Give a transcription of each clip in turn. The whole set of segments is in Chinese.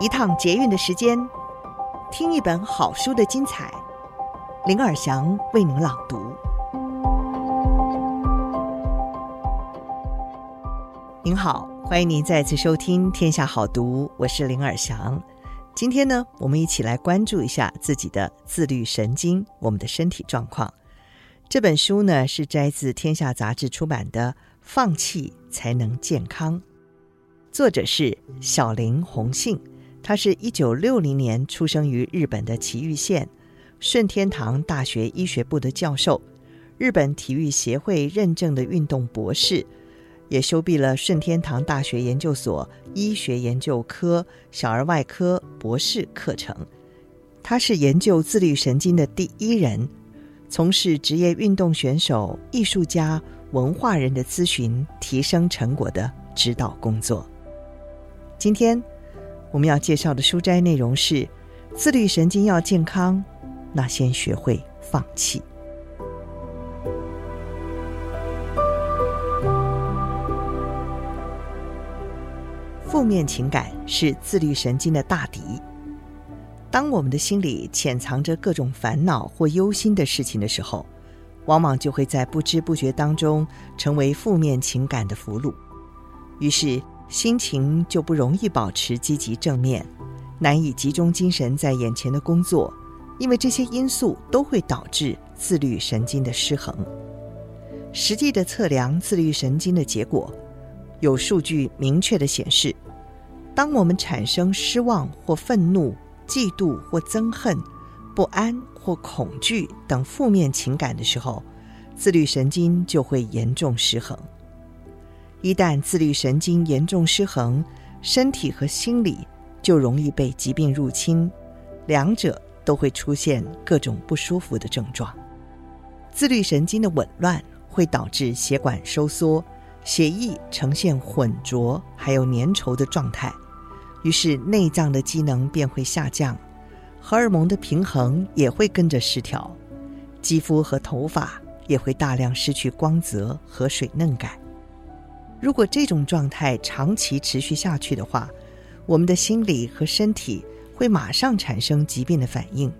一趟捷运的时间，听一本好书的精彩。林尔祥为您朗读。您好，欢迎您再次收听《天下好读》，我是林尔祥。今天呢，我们一起来关注一下自己的自律神经，我们的身体状况。这本书呢，是摘自《天下》杂志出版的《放弃才能健康》。作者是小林弘幸，他是一九六零年出生于日本的埼玉县，顺天堂大学医学部的教授，日本体育协会认证的运动博士，也修毕了顺天堂大学研究所医学研究科小儿外科博士课程。他是研究自律神经的第一人，从事职业运动选手、艺术家、文化人的咨询，提升成果的指导工作。今天我们要介绍的书斋内容是：自律神经要健康，那先学会放弃。负面情感是自律神经的大敌。当我们的心里潜藏着各种烦恼或忧心的事情的时候，往往就会在不知不觉当中成为负面情感的俘虏。于是，心情就不容易保持积极正面，难以集中精神在眼前的工作，因为这些因素都会导致自律神经的失衡。实际的测量自律神经的结果，有数据明确地显示，当我们产生失望或愤怒、嫉妒或憎恨、不安或恐惧等负面情感的时候，自律神经就会严重失衡。一旦自律神经严重失衡，身体和心理就容易被疾病入侵，两者都会出现各种不舒服的症状。自律神经的紊乱会导致血管收缩，血液呈现浑浊还有粘稠的状态，于是内脏的机能便会下降，荷尔蒙的平衡也会跟着失调，肌肤和头发也会大量失去光泽和水嫩感。如果这种状态长期持续下去的话，我们的心理和身体会马上产生疾病的反应。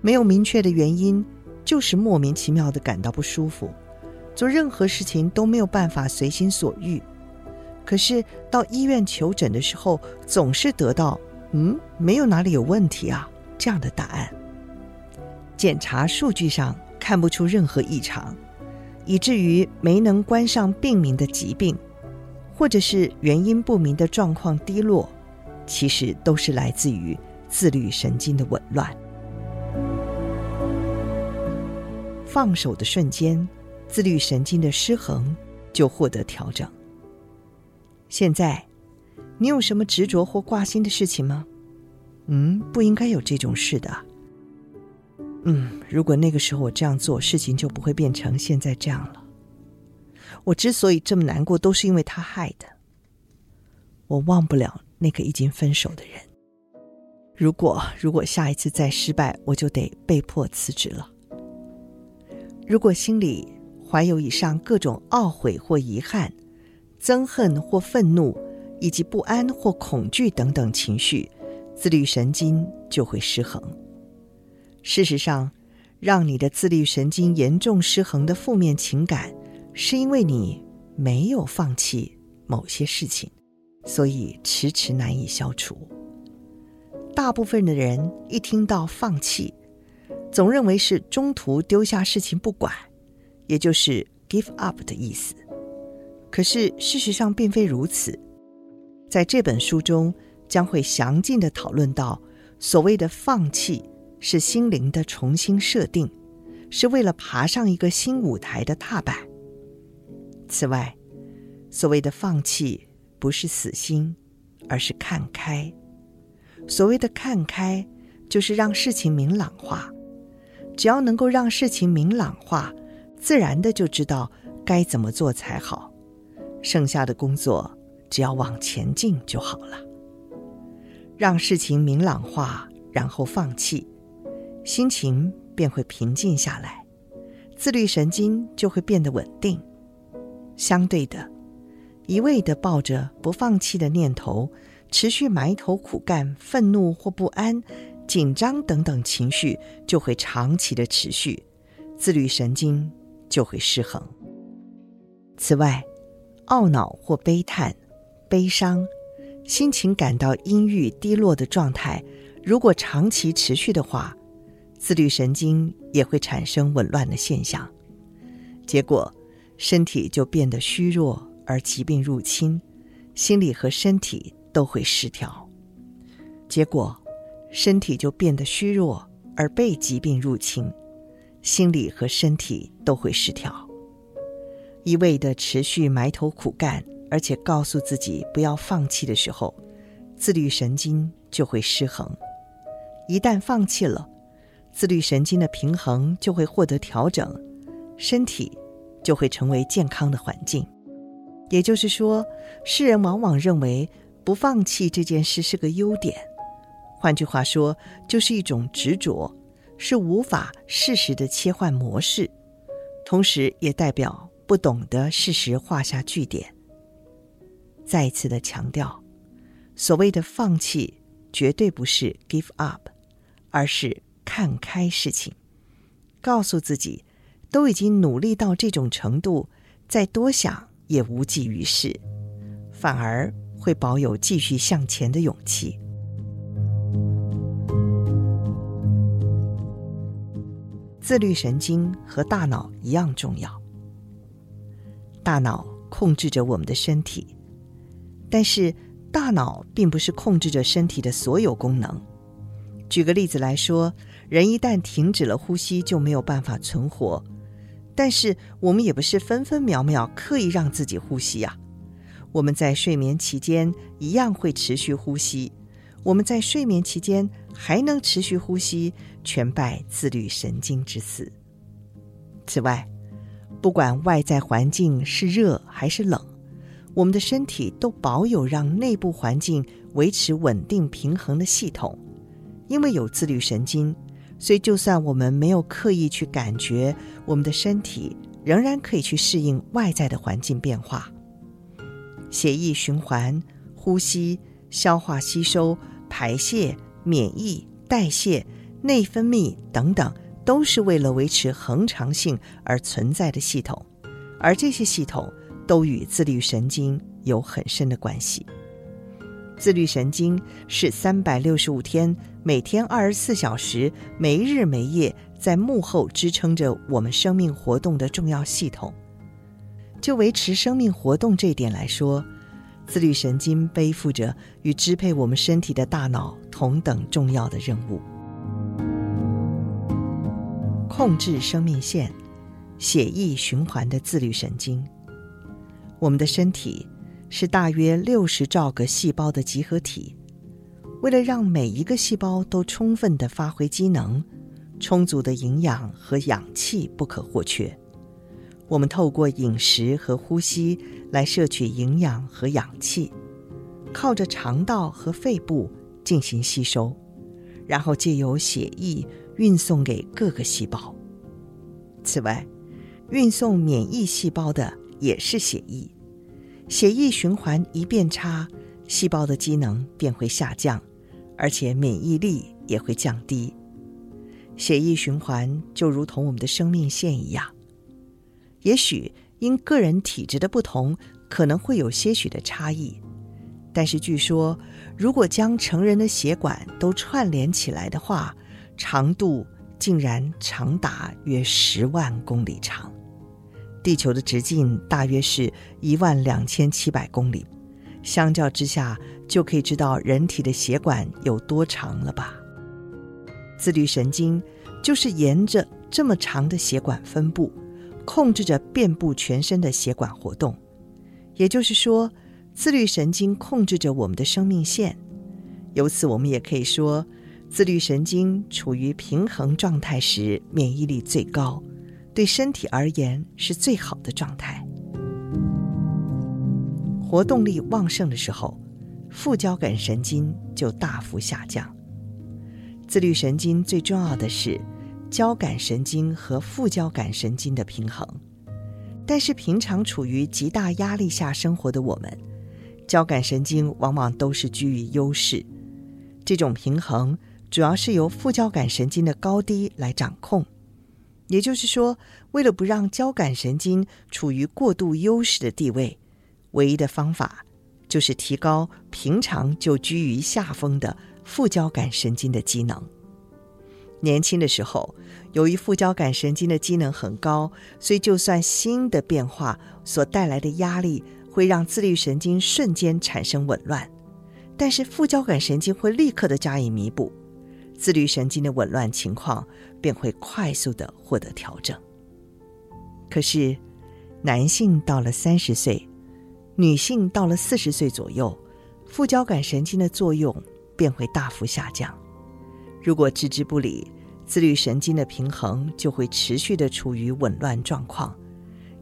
没有明确的原因，就是莫名其妙的感到不舒服，做任何事情都没有办法随心所欲。可是到医院求诊的时候，总是得到“嗯，没有哪里有问题啊”这样的答案。检查数据上看不出任何异常。以至于没能关上病名的疾病，或者是原因不明的状况低落，其实都是来自于自律神经的紊乱。放手的瞬间，自律神经的失衡就获得调整。现在，你有什么执着或挂心的事情吗？嗯，不应该有这种事的。嗯，如果那个时候我这样做，事情就不会变成现在这样了。我之所以这么难过，都是因为他害的。我忘不了那个已经分手的人。如果如果下一次再失败，我就得被迫辞职了。如果心里怀有以上各种懊悔或遗憾、憎恨或愤怒，以及不安或恐惧等等情绪，自律神经就会失衡。事实上，让你的自律神经严重失衡的负面情感，是因为你没有放弃某些事情，所以迟迟难以消除。大部分的人一听到放弃，总认为是中途丢下事情不管，也就是 give up 的意思。可是事实上并非如此。在这本书中，将会详尽地讨论到所谓的放弃。是心灵的重新设定，是为了爬上一个新舞台的踏板。此外，所谓的放弃不是死心，而是看开。所谓的看开，就是让事情明朗化。只要能够让事情明朗化，自然的就知道该怎么做才好。剩下的工作只要往前进就好了。让事情明朗化，然后放弃。心情便会平静下来，自律神经就会变得稳定。相对的，一味地抱着不放弃的念头，持续埋头苦干，愤怒或不安、紧张等等情绪就会长期的持续，自律神经就会失衡。此外，懊恼或悲叹、悲伤、心情感到阴郁低落的状态，如果长期持续的话，自律神经也会产生紊乱的现象，结果身体就变得虚弱，而疾病入侵，心理和身体都会失调。结果身体就变得虚弱，而被疾病入侵，心理和身体都会失调。一味的持续埋头苦干，而且告诉自己不要放弃的时候，自律神经就会失衡。一旦放弃了，自律神经的平衡就会获得调整，身体就会成为健康的环境。也就是说，世人往往认为不放弃这件事是个优点，换句话说，就是一种执着，是无法适时的切换模式，同时也代表。不懂得适时画下句点。再一次的强调，所谓的放弃，绝对不是 give up，而是看开事情，告诉自己，都已经努力到这种程度，再多想也无济于事，反而会保有继续向前的勇气。自律神经和大脑一样重要。大脑控制着我们的身体，但是大脑并不是控制着身体的所有功能。举个例子来说，人一旦停止了呼吸，就没有办法存活。但是我们也不是分分秒秒刻意让自己呼吸啊。我们在睡眠期间一样会持续呼吸。我们在睡眠期间还能持续呼吸，全拜自律神经之赐。此外，不管外在环境是热还是冷，我们的身体都保有让内部环境维持稳定平衡的系统。因为有自律神经，所以就算我们没有刻意去感觉，我们的身体仍然可以去适应外在的环境变化。血液循环、呼吸、消化吸收、排泄、免疫、代谢、内分泌等等。都是为了维持恒常性而存在的系统，而这些系统都与自律神经有很深的关系。自律神经是三百六十五天、每天二十四小时、没日没夜在幕后支撑着我们生命活动的重要系统。就维持生命活动这一点来说，自律神经背负着与支配我们身体的大脑同等重要的任务。控制生命线、血液循环的自律神经。我们的身体是大约六十兆个细胞的集合体，为了让每一个细胞都充分地发挥机能，充足的营养和氧气不可或缺。我们透过饮食和呼吸来摄取营养和氧气，靠着肠道和肺部进行吸收，然后借由血液。运送给各个细胞。此外，运送免疫细胞的也是血液。血液循环一变差，细胞的机能便会下降，而且免疫力也会降低。血液循环就如同我们的生命线一样。也许因个人体质的不同，可能会有些许的差异，但是据说，如果将成人的血管都串联起来的话，长度竟然长达约十万公里长，地球的直径大约是一万两千七百公里，相较之下就可以知道人体的血管有多长了吧？自律神经就是沿着这么长的血管分布，控制着遍布全身的血管活动。也就是说，自律神经控制着我们的生命线。由此，我们也可以说。自律神经处于平衡状态时，免疫力最高，对身体而言是最好的状态。活动力旺盛的时候，副交感神经就大幅下降。自律神经最重要的是交感神经和副交感神经的平衡。但是平常处于极大压力下生活的我们，交感神经往往都是居于优势。这种平衡主要是由副交感神经的高低来掌控。也就是说，为了不让交感神经处于过度优势的地位，唯一的方法就是提高平常就居于下风的副交感神经的机能。年轻的时候，由于副交感神经的机能很高，所以就算新的变化所带来的压力会让自律神经瞬间产生紊乱，但是副交感神经会立刻的加以弥补。自律神经的紊乱情况便会快速地获得调整。可是，男性到了三十岁，女性到了四十岁左右，副交感神经的作用便会大幅下降。如果置之不理，自律神经的平衡就会持续地处于紊乱状况，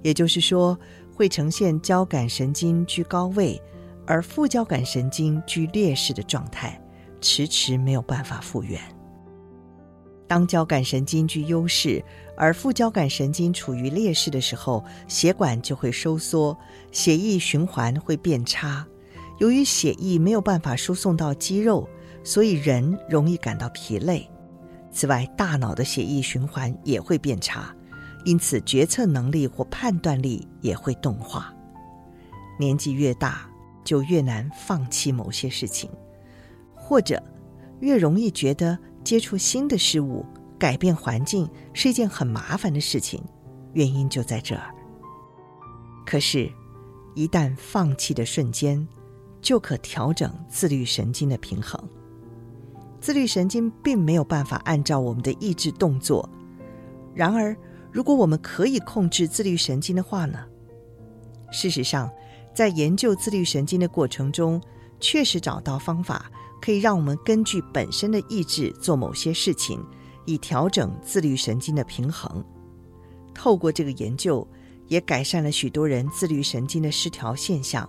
也就是说，会呈现交感神经居高位，而副交感神经居劣势的状态。迟迟没有办法复原。当交感神经居优势，而副交感神经处于劣势的时候，血管就会收缩，血液循环会变差。由于血液没有办法输送到肌肉，所以人容易感到疲累。此外，大脑的血液循环也会变差，因此决策能力或判断力也会钝化。年纪越大，就越难放弃某些事情。或者，越容易觉得接触新的事物、改变环境是一件很麻烦的事情，原因就在这儿。可是，一旦放弃的瞬间，就可调整自律神经的平衡。自律神经并没有办法按照我们的意志动作。然而，如果我们可以控制自律神经的话呢？事实上，在研究自律神经的过程中，确实找到方法。可以让我们根据本身的意志做某些事情，以调整自律神经的平衡。透过这个研究，也改善了许多人自律神经的失调现象，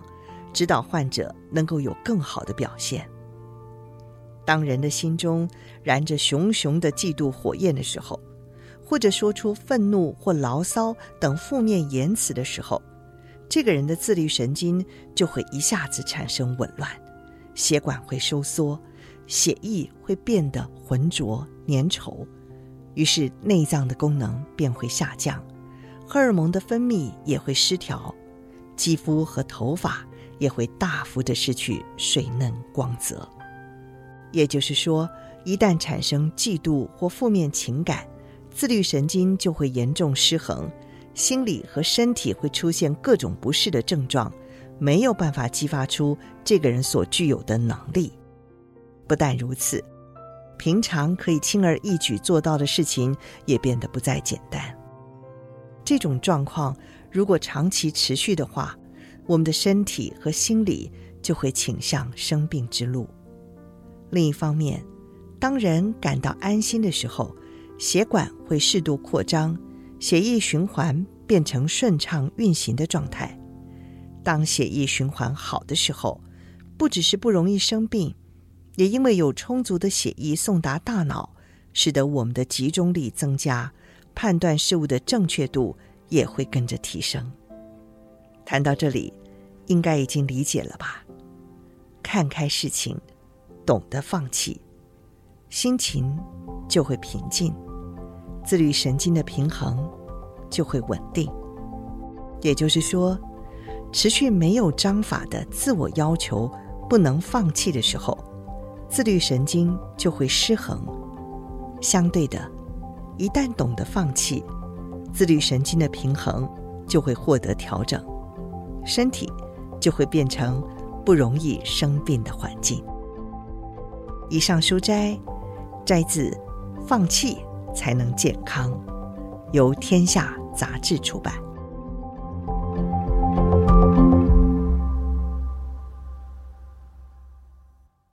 指导患者能够有更好的表现。当人的心中燃着熊熊的嫉妒火焰的时候，或者说出愤怒或牢骚等负面言辞的时候，这个人的自律神经就会一下子产生紊乱。血管会收缩，血液会变得浑浊粘稠，于是内脏的功能便会下降，荷尔蒙的分泌也会失调，肌肤和头发也会大幅的失去水嫩光泽。也就是说，一旦产生嫉妒或负面情感，自律神经就会严重失衡，心理和身体会出现各种不适的症状。没有办法激发出这个人所具有的能力。不但如此，平常可以轻而易举做到的事情也变得不再简单。这种状况如果长期持续的话，我们的身体和心理就会倾向生病之路。另一方面，当人感到安心的时候，血管会适度扩张，血液循环变成顺畅运行的状态。当血液循环好的时候，不只是不容易生病，也因为有充足的血液送达大脑，使得我们的集中力增加，判断事物的正确度也会跟着提升。谈到这里，应该已经理解了吧？看开事情，懂得放弃，心情就会平静，自律神经的平衡就会稳定。也就是说，持续没有章法的自我要求不能放弃的时候，自律神经就会失衡。相对的，一旦懂得放弃，自律神经的平衡就会获得调整，身体就会变成不容易生病的环境。以上书摘摘自《放弃才能健康》，由天下杂志出版。